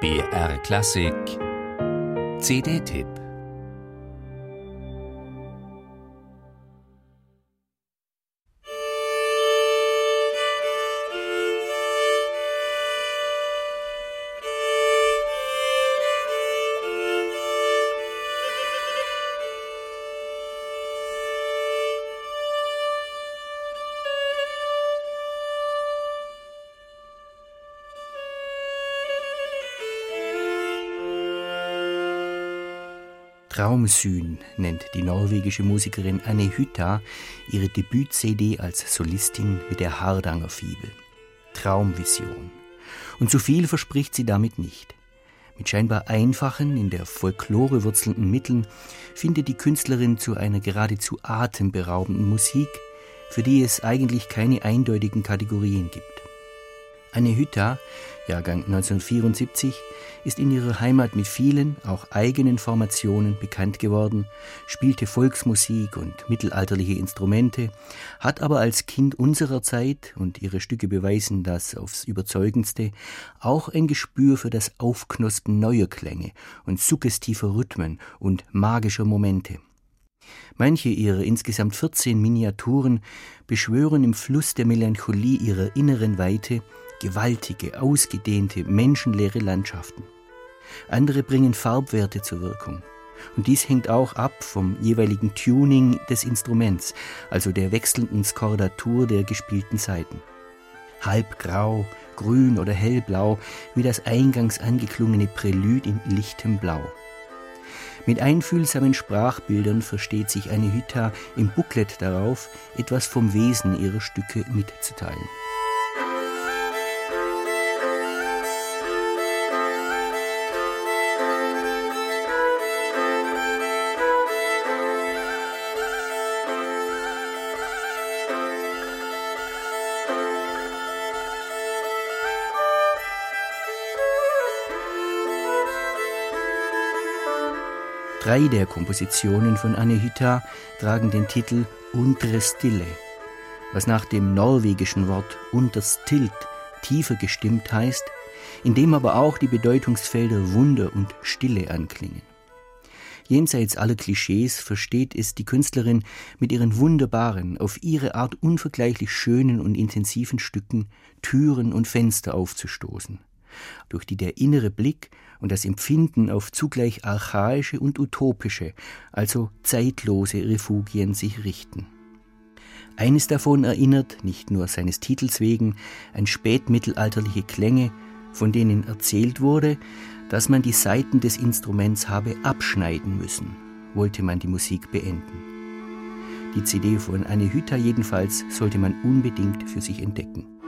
BR Klassik. CD-Tipp Traumsyn nennt die norwegische Musikerin Anne Hytta ihre Debüt-CD als Solistin mit der Hardanger Fibel. Traumvision. Und zu viel verspricht sie damit nicht. Mit scheinbar einfachen, in der Folklore wurzelnden Mitteln findet die Künstlerin zu einer geradezu atemberaubenden Musik, für die es eigentlich keine eindeutigen Kategorien gibt. Anne Hütta, Jahrgang 1974, ist in ihrer Heimat mit vielen, auch eigenen Formationen bekannt geworden, spielte Volksmusik und mittelalterliche Instrumente, hat aber als Kind unserer Zeit, und ihre Stücke beweisen das aufs überzeugendste, auch ein Gespür für das Aufknospen neuer Klänge und suggestiver Rhythmen und magischer Momente. Manche ihrer insgesamt 14 Miniaturen beschwören im Fluss der Melancholie ihrer inneren Weite gewaltige, ausgedehnte, menschenleere Landschaften. Andere bringen Farbwerte zur Wirkung. Und dies hängt auch ab vom jeweiligen Tuning des Instruments, also der wechselnden Skordatur der gespielten Saiten. Halbgrau, grün oder hellblau, wie das eingangs angeklungene Prälude in lichtem Blau. Mit einfühlsamen Sprachbildern versteht sich eine Hytta im Booklet darauf, etwas vom Wesen ihrer Stücke mitzuteilen. Drei der Kompositionen von Anehita tragen den Titel Untere Stille, was nach dem norwegischen Wort unterstilt tiefer gestimmt heißt, in dem aber auch die Bedeutungsfelder Wunder und Stille anklingen. Jenseits aller Klischees versteht es die Künstlerin mit ihren wunderbaren, auf ihre Art unvergleichlich schönen und intensiven Stücken Türen und Fenster aufzustoßen durch die der innere Blick und das Empfinden auf zugleich archaische und utopische, also zeitlose Refugien sich richten. Eines davon erinnert, nicht nur seines Titels wegen, an spätmittelalterliche Klänge, von denen erzählt wurde, dass man die Saiten des Instruments habe abschneiden müssen, wollte man die Musik beenden. Die CD von Anne Hütter jedenfalls sollte man unbedingt für sich entdecken.